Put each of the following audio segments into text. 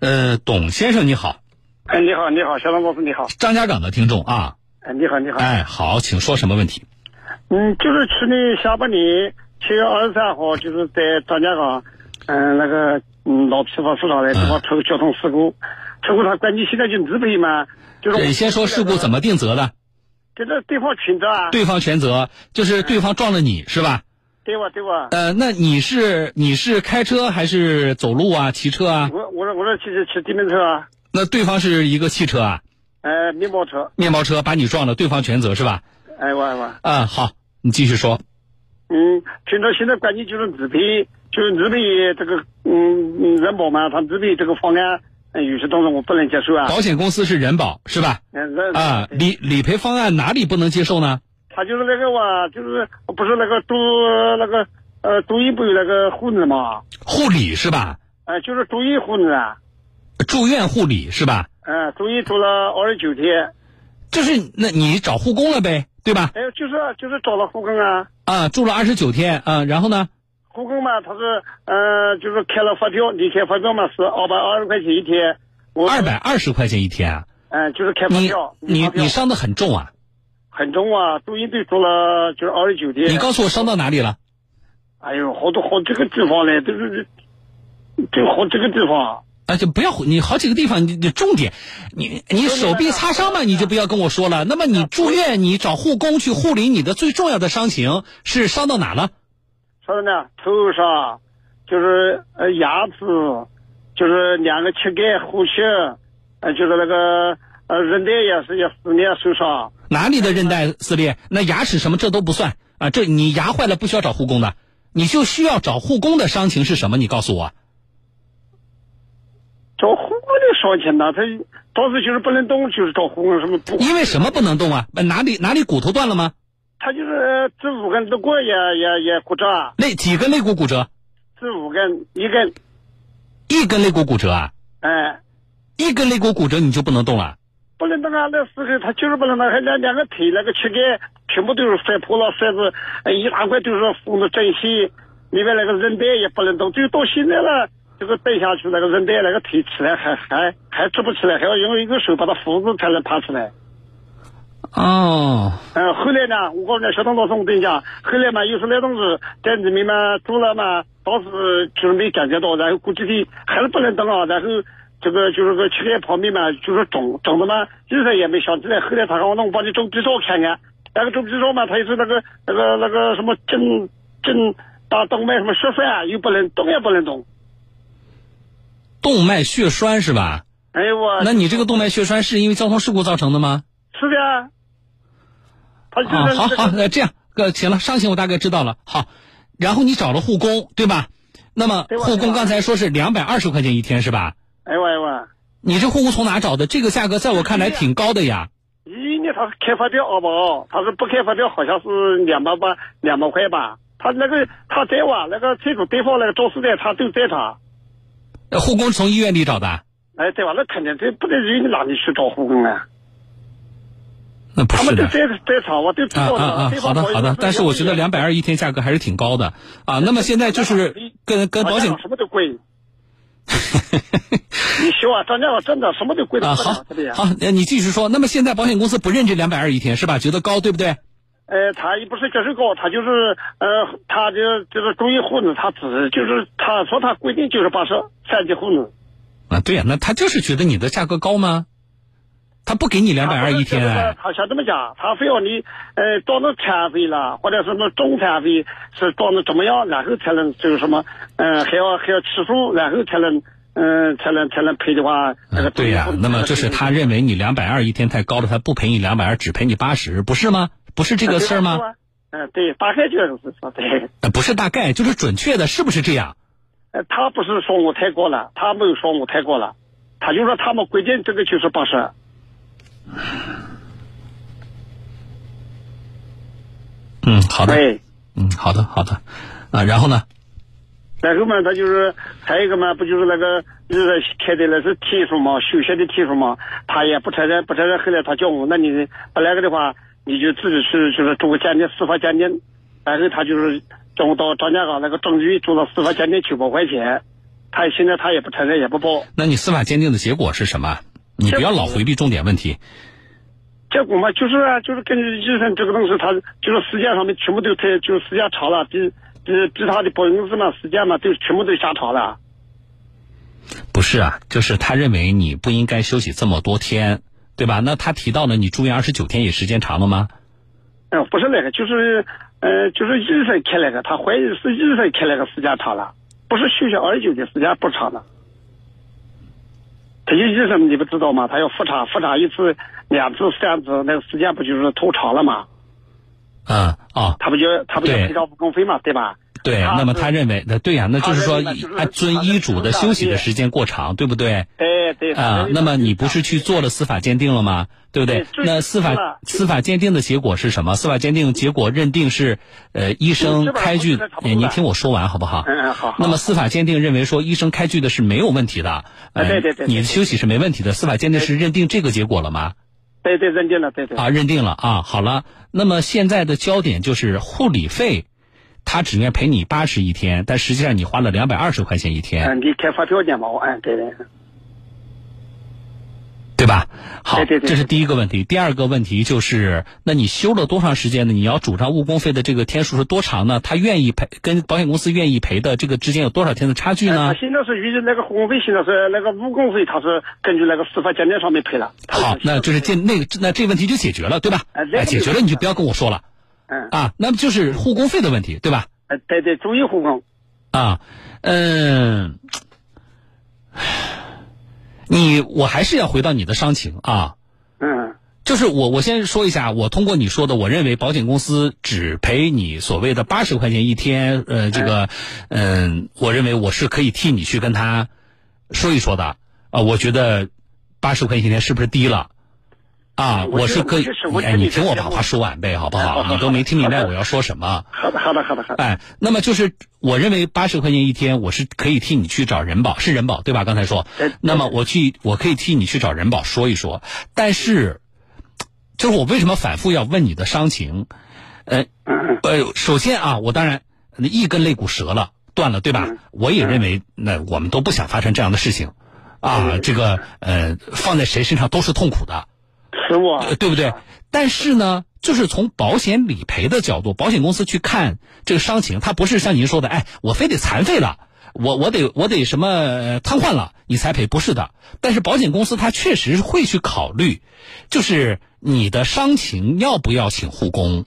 呃，董先生你好，哎，你好，你好，小张老师你好，张家港的听众啊，哎，你好，你好，哎，好，请说什么问题？嗯，就是去年下半年七月二十三号，就是在张家港，嗯，那个嗯老批发市场的地方出交通事故，出故他关你现在就理赔嘛，就是你先说事故怎么定责的？就是对方全责啊，对方全责，就是对方撞了你是吧？对吧？对吧？呃，那你是你是开车还是走路啊？骑车啊？我我说我说骑骑电瓶车啊。那对方是一个汽车啊？呃，面包车。面包车把你撞了，对方全责是吧？哎，我我。啊，好，你继续说。嗯，全责现在关键就是自赔，就是自赔这个嗯嗯人保嘛，他自赔这个方案，有些东西我不能接受啊。保险公司是人保是吧？啊，理理赔方案哪里不能接受呢？他就是那个哇，就是不是那个住那个呃中医不有那个护理吗？护理是吧？呃，就是中医护理啊。住院护理是吧？嗯，中医住了二十九天。就是那你找护工了呗，对吧？哎，就是就是找了护工啊。啊，住了二十九天啊，然后呢？护工嘛，他是呃，就是开了发票，你开发票嘛是二百二十块钱一天。二百二十块钱一天啊？嗯，就是开发票。你你你伤的很重啊？很重啊，住院都住了就是二十九天。你告诉我伤到哪里了？哎呦，好多好几个地方嘞，都是就好几个地方。啊，就不要你好几个地方，你你重点，你你手臂擦伤嘛，你就不要跟我说了。那么你住院，你找护工去护理你的最重要的伤情是伤到哪了？伤到哪？头上，就是呃牙齿，就是两个膝盖呼吸，呃就是那个呃韧带也是也撕裂受伤。哪里的韧带撕裂？那牙齿什么这都不算啊！这你牙坏了不需要找护工的，你就需要找护工的伤情是什么？你告诉我。找护工的伤情呢？他当时就是不能动，就是找护工什么不？因为什么不能动啊？哪里哪里骨头断了吗？他就是这五根肋骨也也也骨折。肋几根肋骨骨折？这五根，一根。一根肋骨骨折啊？哎。一根肋骨骨折你就不能动了？不能动啊！那时候他就是不能动，还两两个腿那个膝盖全部都是摔破了，摔子一大块都是缝的针线，里面那个韧带也不能动，就到现在了。这个蹬下去，那个韧带那个腿起来还还还直不起来，还要用一个手把它扶住才能爬起来。哦。嗯，后来呢，我告诉你，小东老师，我跟你讲，后来嘛，又是那东西在里面嘛住了嘛，当时就是没感觉到，然后过几天还是不能动啊，然后这个就是个膝盖旁边嘛，就是肿肿的嘛，一时也没想起来。后来他让我弄把你做 B 超看看，那个做 B 超嘛，他又是那个那个那个什么正正大动脉什么血栓，又不能动也不能动。动脉血栓是吧？哎呦我！那你这个动脉血栓是因为交通事故造成的吗？是的。啊，好好，那这样，呃，行了，伤情我大概知道了。好，然后你找了护工，对吧？那么护工刚才说是两百二十块钱一天是吧？哎呦哎呦！你这护工从哪找的？这个价格在我看来挺高的呀。咦，你他是开发票好不好？他是不开发票，好像是两百八两百块吧？他那个他在哇，那个车主对方那个肇事的他都在他。护工从医院里找的，哎，对吧？那肯定这不能让你哪里去找护工啊？那不是的。他们都在在场，我都知道啊啊啊！好的好的，但是我觉得两百二一天价格还是挺高的啊。那么现在就是跟跟保险什么都贵。你修啊，张家港真的什么都贵的啊。好，好，你继续说。那么现在保险公司不认这两百二一天是吧？觉得高对不对？呃，他也不是接受高，他就是呃，他就就是中医护理，他只就是他说他规定就是八十三级护理。啊，对呀，那他就是觉得你的价格高吗？他不给你两百二一天啊。他想这么讲，他非要你呃到那残废了，或者什么中残废是到那怎么样，然后才能就是什么嗯还要还要起诉，然后才能嗯才能才能赔的话那个。对呀，那么就是他认为你两百二一天太高了，他不赔你两百二，只赔你八十，不是吗？不是这个事儿吗？嗯，对，大概就是说对。不是大概，就是准确的，是不是这样？呃，他不是说我太高了，他没有说我太高了，他就说他们规定这个就是八十。嗯，好的。嗯，好的，好的。啊，然后呢？然后嘛，他就是还有一个嘛，不就是那个就是开的那是天数嘛，休息的天数嘛，他也不承认，不承认。后来他叫我，那你不那个的话。你就自己去，就是做个鉴定，司法鉴定，然后他就是叫我到张家港那个证局做了司法鉴定九百块钱，他现在他也不承认，也不报。那你司法鉴定的结果是什么？你不要老回避重点问题。结果嘛，就是啊，就是根据医生这个东西，他就是时间上面全部都太，就是时间长了，比比比他的保险公司嘛，时间嘛都全部都下长了。不是啊，就是他认为你不应该休息这么多天，对吧？那他提到了你住院二十九天也时间长了吗？嗯，不是那个，就是呃，就是医生开那个，他怀疑是医生开那个时间长了，不是休息二十九天时间不长了。他有医生你不知道吗？他要复查，复查一次、两次、三次，那个时间不就是拖长了吗？嗯哦，他不就他不就赔偿误工费嘛，对吧？对，那么他认为，那对呀，那就是说按遵医嘱的休息的时间过长，对不对？对对啊，那么你不是去做了司法鉴定了吗？对不对？那司法司法鉴定的结果是什么？司法鉴定结果认定是，呃，医生开具，您听我说完好不好？嗯嗯好。那么司法鉴定认为说，医生开具的是没有问题的，对对对，你的休息是没问题的。司法鉴定是认定这个结果了吗？对对，认定了，对对。啊，认定了啊，好了。那么现在的焦点就是护理费。他只愿赔你八十一天，但实际上你花了两百二十块钱一天。嗯，你开发票件嘛？嗯，对的，对吧？好，对对，这是第一个问题。第二个问题就是，那你休了多长时间呢？你要主张误工费的这个天数是多长呢？他愿意赔，跟保险公司愿意赔的这个之间有多少天的差距呢？他现在是那个误工费，现在是那个误工费，他是根据那个司法鉴定上面赔了。好，那就是这那个那这问题就解决了，对吧？哎，解决了，你就不要跟我说了。嗯啊，那么就是护工费的问题，对吧？呃，对对，中医护工。啊，嗯，你我还是要回到你的伤情啊。嗯。就是我我先说一下，我通过你说的，我认为保险公司只赔你所谓的八十块钱一天，呃，这个，嗯，我认为我是可以替你去跟他说一说的啊。我觉得八十块钱一天是不是低了？啊，我是可以，哎，你听我把话说完呗，好不好？你都没听明白我要说什么。好的，好的，好的，好的。哎，那么就是我认为八十块钱一天，我是可以替你去找人保，是人保对吧？刚才说，那么我去，我可以替你去找人保说一说。但是，就是我为什么反复要问你的伤情？呃，呃，首先啊，我当然一根肋骨折了，断了，对吧？我也认为，那我们都不想发生这样的事情，啊，这个呃，放在谁身上都是痛苦的。是我，对不对？但是呢，就是从保险理赔的角度，保险公司去看这个伤情，它不是像您说的，哎，我非得残废了，我我得我得什么瘫痪了你才赔，不是的。但是保险公司他确实会去考虑，就是你的伤情要不要请护工。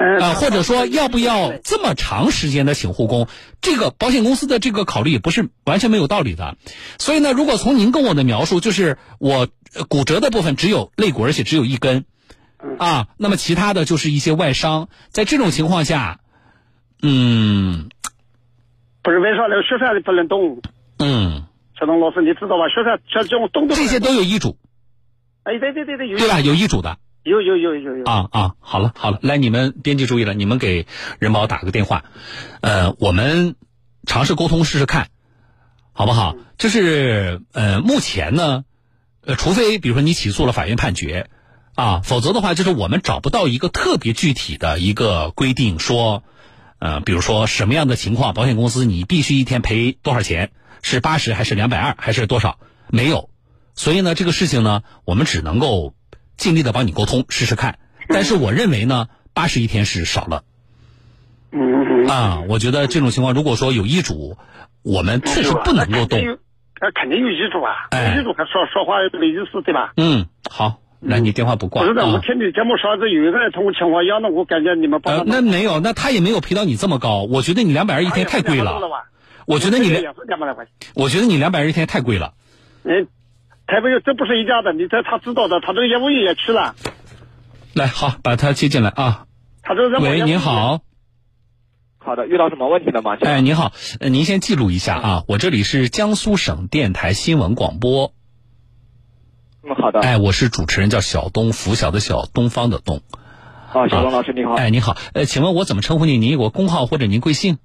啊，或者说要不要这么长时间的请护工？这个保险公司的这个考虑也不是完全没有道理的。所以呢，如果从您跟我的描述，就是我骨折的部分只有肋骨，而且只有一根，啊，那么其他的就是一些外伤。在这种情况下，嗯，不是外伤那个雪山的不能动？嗯，小东老师，你知道吧？雪山像这种动这些都有医嘱。哎，对对对对，有对吧？有医嘱的。有有有有有啊啊！好了好了，来你们编辑注意了，你们给人保打个电话，呃，我们尝试沟通试试看，好不好？就是呃，目前呢，呃，除非比如说你起诉了，法院判决啊，否则的话，就是我们找不到一个特别具体的一个规定，说呃，比如说什么样的情况，保险公司你必须一天赔多少钱，是八十还是两百二还是多少？没有，所以呢，这个事情呢，我们只能够。尽力的帮你沟通试试看，但是我认为呢，八十一天是少了。嗯啊，我觉得这种情况，如果说有医嘱，我们确实不能够动。那肯定有医嘱啊，有医嘱还说说话没意思，对吧？嗯，好，那，你电话不挂。不是的，我听你节目上次有一个人同我情况一样的，我感觉你们帮。那没有，那他也没有赔到你这么高。我觉得你两百二一天太贵了。我觉得你两我觉得你两百二一天太贵了。嗯。台北有，这不是一家的，你这他知道的，他这个业务员也去了。来，好，把他接进来啊。他这喂，您好。好的，遇到什么问题了吗？哎，您好，您先记录一下啊，我这里是江苏省电台新闻广播。嗯，好的。哎，我是主持人，叫小东，拂晓的小，东方的东。啊，小东老师你好。哎，你好，呃，请问我怎么称呼您？您有个工号或者您贵姓？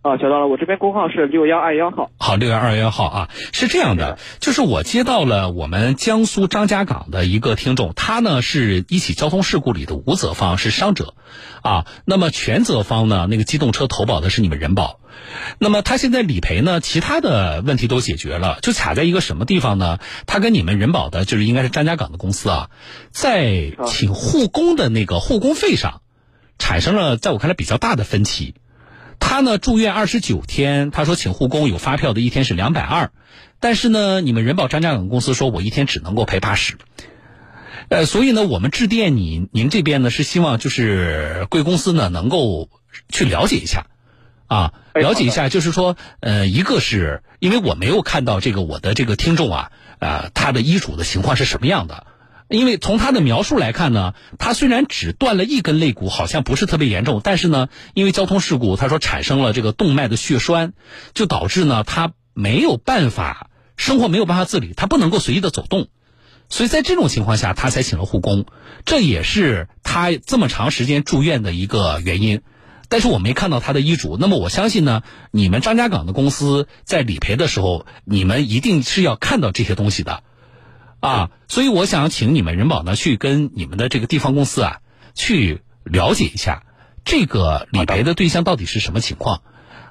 啊，找到了，我这边工号是六幺二幺号。好，六幺二幺号啊，是这样的，就是我接到了我们江苏张家港的一个听众，他呢是一起交通事故里的无责方，是伤者，啊，那么全责方呢，那个机动车投保的是你们人保，那么他现在理赔呢，其他的问题都解决了，就卡在一个什么地方呢？他跟你们人保的，就是应该是张家港的公司啊，在请护工的那个护工费上，产生了在我看来比较大的分歧。他呢住院二十九天，他说请护工有发票的一天是两百二，但是呢，你们人保张家港公司说我一天只能够赔八十，呃，所以呢，我们致电你，您这边呢是希望就是贵公司呢能够去了解一下，啊，了解一下，就是说，呃，一个是因为我没有看到这个我的这个听众啊，啊，他的医嘱的情况是什么样的。因为从他的描述来看呢，他虽然只断了一根肋骨，好像不是特别严重，但是呢，因为交通事故，他说产生了这个动脉的血栓，就导致呢他没有办法生活没有办法自理，他不能够随意的走动，所以在这种情况下，他才请了护工，这也是他这么长时间住院的一个原因。但是我没看到他的医嘱，那么我相信呢，你们张家港的公司在理赔的时候，你们一定是要看到这些东西的。啊，所以我想请你们人保呢去跟你们的这个地方公司啊去了解一下这个理赔的对象到底是什么情况，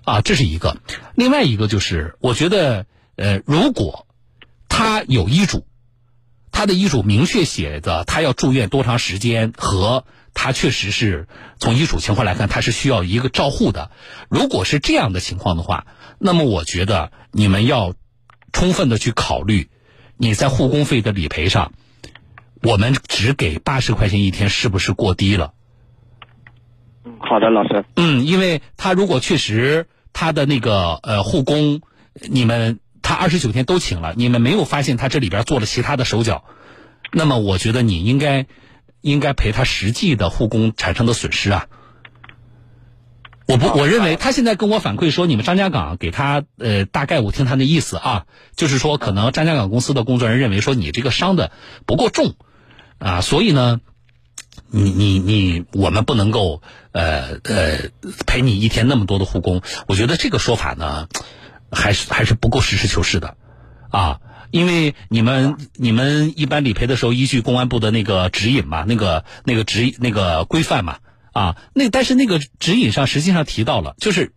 啊，这是一个。另外一个就是，我觉得呃，如果他有医嘱，他的医嘱明确写的他要住院多长时间，和他确实是从医嘱情况来看，他是需要一个照护的。如果是这样的情况的话，那么我觉得你们要充分的去考虑。你在护工费的理赔上，我们只给八十块钱一天，是不是过低了？嗯，好的，老师。嗯，因为他如果确实他的那个呃护工，你们他二十九天都请了，你们没有发现他这里边做了其他的手脚，那么我觉得你应该应该赔他实际的护工产生的损失啊。我不，我认为他现在跟我反馈说，你们张家港给他呃，大概我听他的意思啊，就是说可能张家港公司的工作人员认为说你这个伤的不够重，啊，所以呢，你你你我们不能够呃呃赔你一天那么多的护工，我觉得这个说法呢，还是还是不够实事求是的，啊，因为你们你们一般理赔的时候依据公安部的那个指引嘛，那个那个指那个规范嘛。啊，那但是那个指引上实际上提到了，就是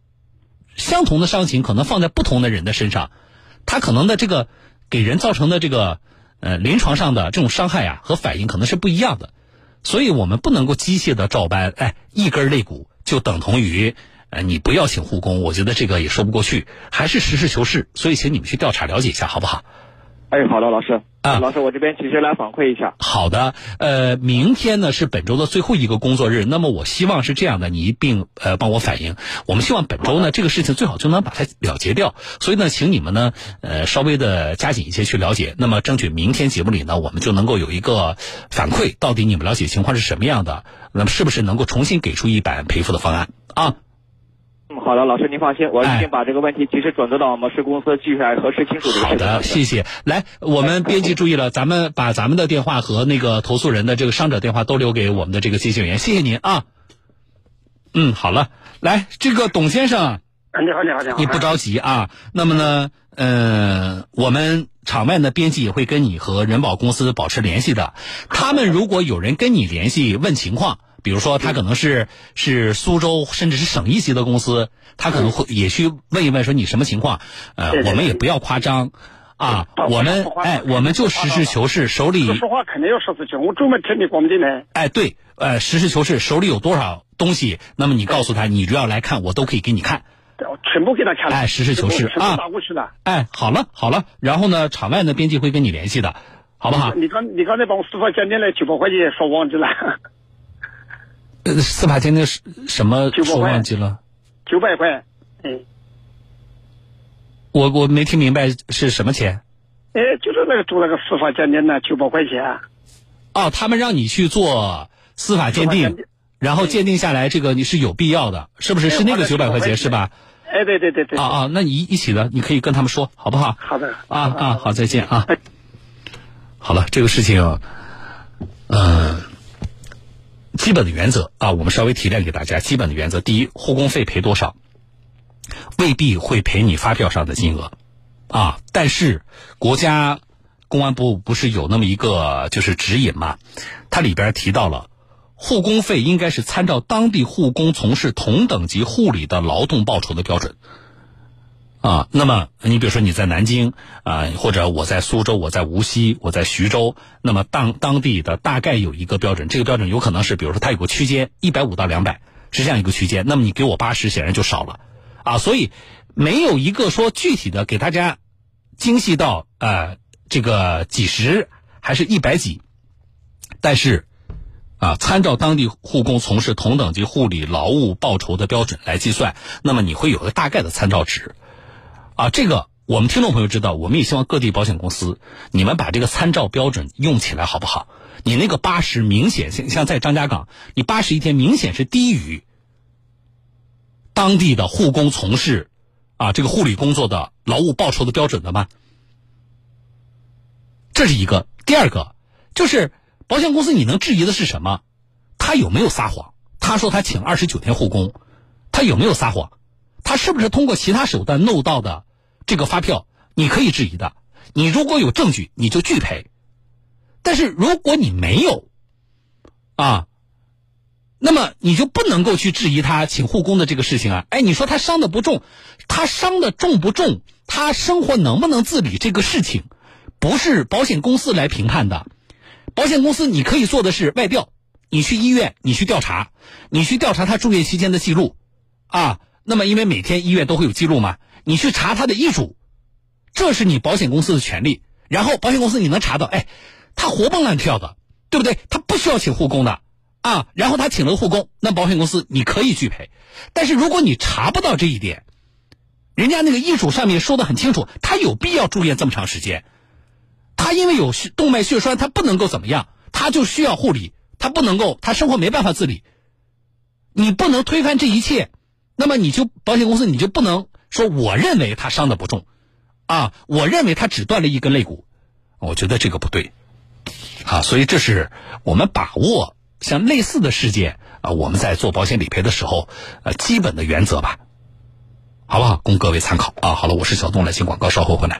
相同的伤情可能放在不同的人的身上，他可能的这个给人造成的这个呃临床上的这种伤害啊和反应可能是不一样的，所以我们不能够机械的照搬，哎，一根肋骨就等同于呃你不要请护工，我觉得这个也说不过去，还是实事求是，所以请你们去调查了解一下，好不好？哎，好的，老师。啊，老师，我这边及时来反馈一下。好的，呃，明天呢是本周的最后一个工作日，那么我希望是这样的，你一并呃帮我反映。我们希望本周呢这个事情最好就能把它了结掉，所以呢，请你们呢呃稍微的加紧一些去了解，那么争取明天节目里呢我们就能够有一个反馈，到底你们了解情况是什么样的，那么是不是能够重新给出一版赔付的方案啊？嗯，好的，老师您放心，我一定把这个问题及时转达到我们市公司继续来核实清楚。好的，谢谢。来，我们编辑注意了，咱们把咱们的电话和那个投诉人的这个伤者电话都留给我们的这个接线员，谢谢您啊。嗯，好了，来，这个董先生，你好，你好，你好，你不着急啊。那么呢，呃，我们场外的编辑也会跟你和人保公司保持联系的。他们如果有人跟你联系问情况。比如说，他可能是是苏州，甚至是省一级的公司，他可能会也去问一问，说你什么情况？呃，我们也不要夸张，啊，我们哎，我们就实事求是，手里说话肯定要实事求是。我专门听你广播电台。哎，对，呃，实事求是，手里有多少东西，那么你告诉他，你只要来看，我都可以给你看。全部给他看。哎，实事求是啊。打过去了。哎，好了好了，然后呢，场外的编辑会跟你联系的，好不好？你刚你刚才把我司法鉴定的九百块钱说忘记了。呃，司法鉴定是什么？说忘记了。九百块，嗯。我我没听明白是什么钱。哎，就是那个做那个司法鉴定的九百块钱。哦，他们让你去做司法鉴定，然后鉴定下来这个你是有必要的，是不是？是那个九百块钱是吧？哎，对对对对。啊啊，那你一起的，你可以跟他们说，好不好？好的。啊啊，好，再见啊。好了，这个事情，嗯。基本的原则啊，我们稍微提炼给大家。基本的原则，第一，护工费赔多少？未必会赔你发票上的金额，啊，但是国家公安部不是有那么一个就是指引嘛？它里边提到了，护工费应该是参照当地护工从事同等级护理的劳动报酬的标准。啊，那么你比如说你在南京啊，或者我在苏州，我在无锡，我在徐州，那么当当地的大概有一个标准，这个标准有可能是，比如说它有个区间，一百五到两百是这样一个区间，那么你给我八十，显然就少了，啊，所以没有一个说具体的给大家精细到呃这个几十还是一百几，但是啊，参照当地护工从事同等级护理劳务报酬的标准来计算，那么你会有个大概的参照值。啊，这个我们听众朋友知道，我们也希望各地保险公司，你们把这个参照标准用起来好不好？你那个八十明显像像在张家港，你八十一天明显是低于当地的护工从事啊这个护理工作的劳务报酬的标准的吗？这是一个。第二个就是保险公司，你能质疑的是什么？他有没有撒谎？他说他请二十九天护工，他有没有撒谎？他是不是通过其他手段弄到的？这个发票你可以质疑的，你如果有证据，你就拒赔；但是如果你没有，啊，那么你就不能够去质疑他请护工的这个事情啊。哎，你说他伤的不重，他伤的重不重？他生活能不能自理？这个事情不是保险公司来评判的。保险公司你可以做的是外调，你去医院，你去调查，你去调查他住院期间的记录，啊，那么因为每天医院都会有记录嘛。你去查他的医嘱，这是你保险公司的权利。然后保险公司你能查到，哎，他活蹦乱跳的，对不对？他不需要请护工的啊。然后他请了护工，那保险公司你可以拒赔。但是如果你查不到这一点，人家那个医嘱上面说的很清楚，他有必要住院这么长时间，他因为有动脉血栓，他不能够怎么样，他就需要护理，他不能够，他生活没办法自理。你不能推翻这一切，那么你就保险公司你就不能。说我认为他伤的不重，啊，我认为他只断了一根肋骨，我觉得这个不对，啊，所以这是我们把握像类似的事件啊，我们在做保险理赔的时候，呃，基本的原则吧，好不好？供各位参考啊。好了，我是小东，来听广告，稍后回来。